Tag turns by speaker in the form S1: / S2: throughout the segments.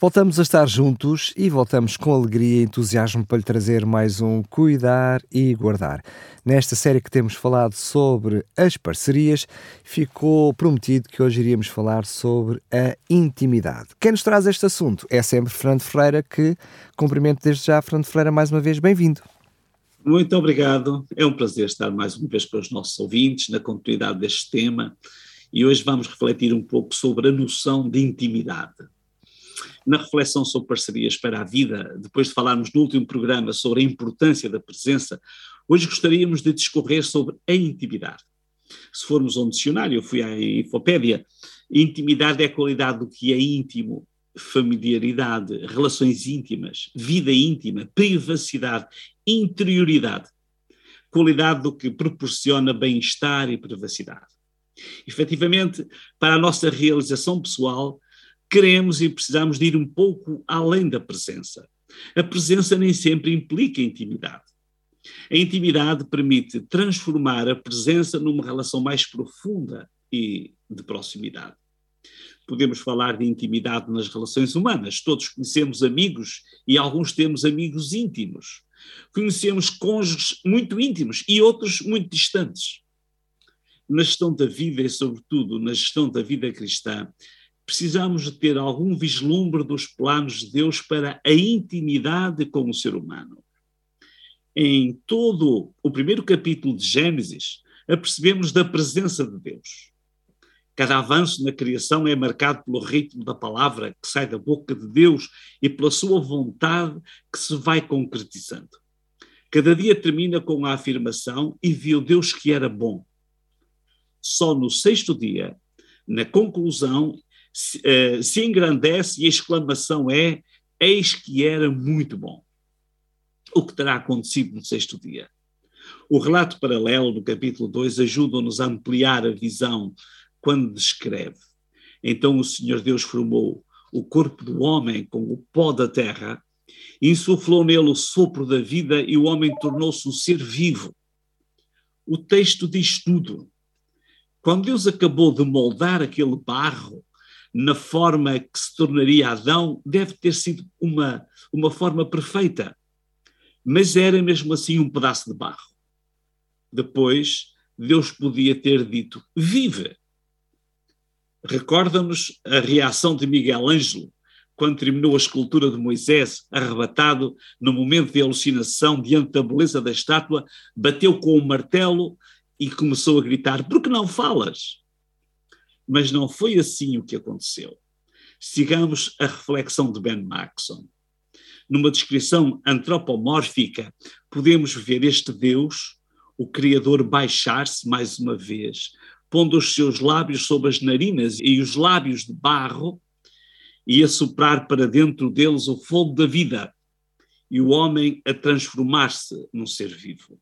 S1: Voltamos a estar juntos e voltamos com alegria e entusiasmo para lhe trazer mais um Cuidar e Guardar. Nesta série que temos falado sobre as parcerias, ficou prometido que hoje iríamos falar sobre a intimidade. Quem nos traz este assunto é sempre Fernando Ferreira, que cumprimento desde já. Fernando Ferreira, mais uma vez, bem-vindo.
S2: Muito obrigado. É um prazer estar mais uma vez com os nossos ouvintes na continuidade deste tema e hoje vamos refletir um pouco sobre a noção de intimidade na reflexão sobre parcerias para a vida, depois de falarmos no último programa sobre a importância da presença, hoje gostaríamos de discorrer sobre a intimidade. Se formos ao dicionário, eu fui à Infopédia, intimidade é a qualidade do que é íntimo, familiaridade, relações íntimas, vida íntima, privacidade, interioridade, qualidade do que proporciona bem-estar e privacidade. Efetivamente, para a nossa realização pessoal, queremos e precisamos de ir um pouco além da presença. A presença nem sempre implica intimidade. A intimidade permite transformar a presença numa relação mais profunda e de proximidade. Podemos falar de intimidade nas relações humanas. Todos conhecemos amigos e alguns temos amigos íntimos. Conhecemos cônjuges muito íntimos e outros muito distantes. Na gestão da vida e, sobretudo, na gestão da vida cristã, precisamos de ter algum vislumbre dos planos de Deus para a intimidade com o ser humano. Em todo o primeiro capítulo de Gênesis, apercebemos da presença de Deus. Cada avanço na criação é marcado pelo ritmo da palavra que sai da boca de Deus e pela sua vontade que se vai concretizando. Cada dia termina com a afirmação: E viu Deus que era bom. Só no sexto dia, na conclusão, se, uh, se engrandece e a exclamação é: Eis que era muito bom. O que terá acontecido no sexto dia? O relato paralelo no capítulo 2 ajuda-nos a ampliar a visão quando descreve. Então o Senhor Deus formou o corpo do homem com o pó da terra, insuflou nele o sopro da vida e o homem tornou-se um ser vivo. O texto diz tudo. Quando Deus acabou de moldar aquele barro, na forma que se tornaria Adão, deve ter sido uma, uma forma perfeita. Mas era mesmo assim um pedaço de barro. Depois, Deus podia ter dito: Vive! Recorda-nos a reação de Miguel Ângelo quando terminou a escultura de Moisés, arrebatado no momento de alucinação diante da beleza da estátua, bateu com o um martelo e começou a gritar: Por que não falas? Mas não foi assim o que aconteceu. Sigamos a reflexão de Ben Maxon. Numa descrição antropomórfica, podemos ver este Deus, o Criador, baixar-se mais uma vez, pondo os seus lábios sobre as narinas e os lábios de barro, e a soprar para dentro deles o fogo da vida, e o homem a transformar-se num ser vivo.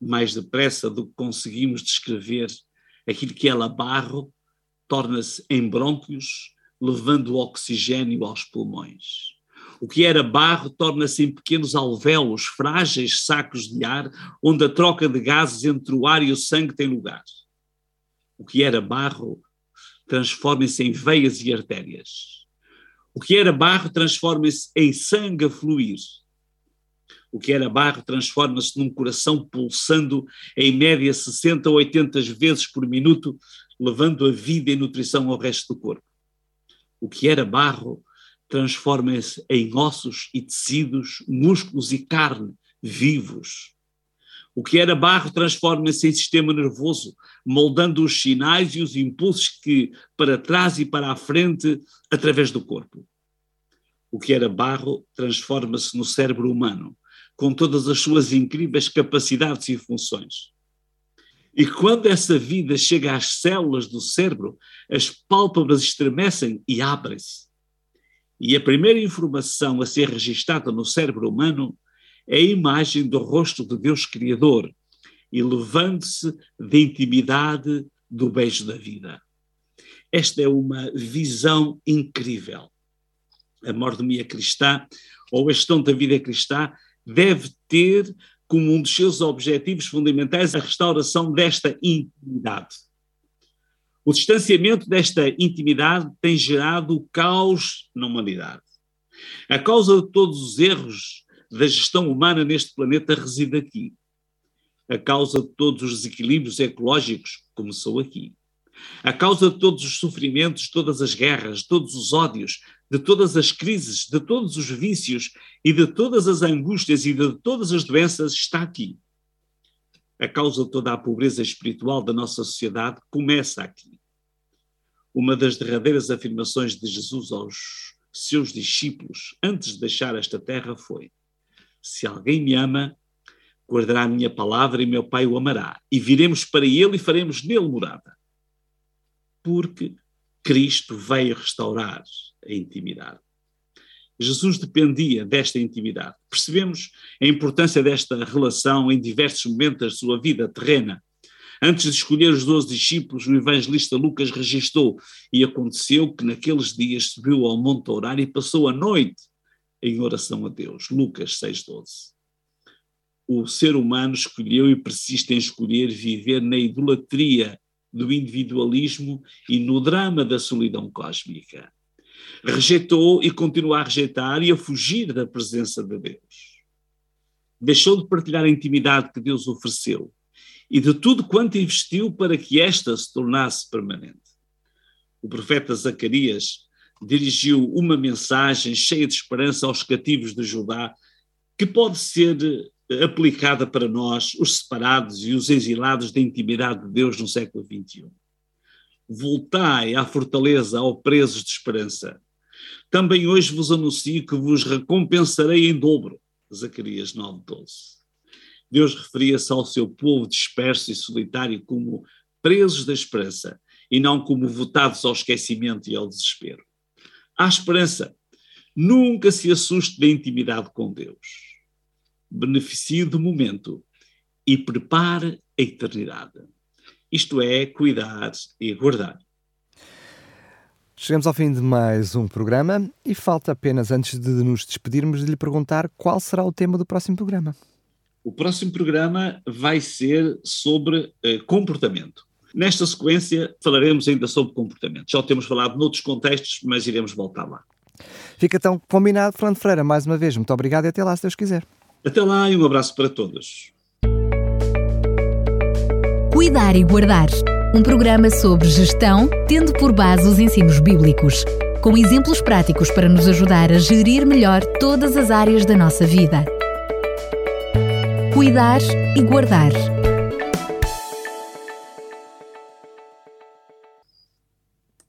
S2: Mais depressa do que conseguimos descrever aquilo que ela barro, torna-se em brônquios, levando oxigênio aos pulmões. O que era barro torna-se em pequenos alvéolos, frágeis sacos de ar, onde a troca de gases entre o ar e o sangue tem lugar. O que era barro transforma-se em veias e artérias. O que era barro transforma-se em sangue a fluir. O que era barro transforma-se num coração pulsando em média 60 ou 80 vezes por minuto, levando a vida e nutrição ao resto do corpo. O que era barro transforma-se em ossos e tecidos, músculos e carne vivos. O que era barro transforma-se em sistema nervoso, moldando os sinais e os impulsos que para trás e para a frente através do corpo. O que era barro transforma-se no cérebro humano, com todas as suas incríveis capacidades e funções. E quando essa vida chega às células do cérebro, as pálpebras estremecem e abrem-se. E a primeira informação a ser registrada no cérebro humano é a imagem do rosto de Deus Criador, elevando-se da intimidade do beijo da vida. Esta é uma visão incrível. A mordomia cristã, ou a gestão da vida cristã, deve ter como um dos seus objetivos fundamentais a restauração desta intimidade. O distanciamento desta intimidade tem gerado o caos na humanidade. A causa de todos os erros da gestão humana neste planeta reside aqui. A causa de todos os desequilíbrios ecológicos começou aqui. A causa de todos os sofrimentos, todas as guerras, todos os ódios, de todas as crises, de todos os vícios e de todas as angústias e de todas as doenças está aqui. A causa de toda a pobreza espiritual da nossa sociedade começa aqui. Uma das derradeiras afirmações de Jesus aos seus discípulos antes de deixar esta terra foi: Se alguém me ama, guardará a minha palavra e meu Pai o amará, e viremos para ele e faremos nele morada. Porque Cristo veio restaurar a intimidade. Jesus dependia desta intimidade. Percebemos a importância desta relação em diversos momentos da sua vida terrena. Antes de escolher os doze discípulos, o evangelista Lucas registrou: E aconteceu que naqueles dias subiu ao monte a orar e passou a noite em oração a Deus. Lucas 6,12. O ser humano escolheu e persiste em escolher viver na idolatria do individualismo e no drama da solidão cósmica. Rejeitou e continua a rejeitar e a fugir da presença de Deus. Deixou de partilhar a intimidade que Deus ofereceu e de tudo quanto investiu para que esta se tornasse permanente. O profeta Zacarias dirigiu uma mensagem cheia de esperança aos cativos de Judá, que pode ser aplicada para nós, os separados e os exilados da intimidade de Deus no século XXI. Voltai à fortaleza, ao presos de esperança. Também hoje vos anuncio que vos recompensarei em dobro. Zacarias 9:12. Deus referia-se ao seu povo disperso e solitário como presos da esperança e não como votados ao esquecimento e ao desespero. Há esperança. Nunca se assuste da intimidade com Deus beneficie do momento e prepare a eternidade. Isto é, cuidar e guardar.
S1: Chegamos ao fim de mais um programa e falta apenas, antes de nos despedirmos, de lhe perguntar qual será o tema do próximo programa.
S2: O próximo programa vai ser sobre eh, comportamento. Nesta sequência falaremos ainda sobre comportamento. Já temos falado noutros contextos, mas iremos voltar lá.
S1: Fica então combinado, Fernando Freira, mais uma vez. Muito obrigado e até lá, se Deus quiser.
S2: Até lá e um abraço para todos.
S3: Cuidar e Guardar um programa sobre gestão, tendo por base os ensinos bíblicos, com exemplos práticos para nos ajudar a gerir melhor todas as áreas da nossa vida. Cuidar e Guardar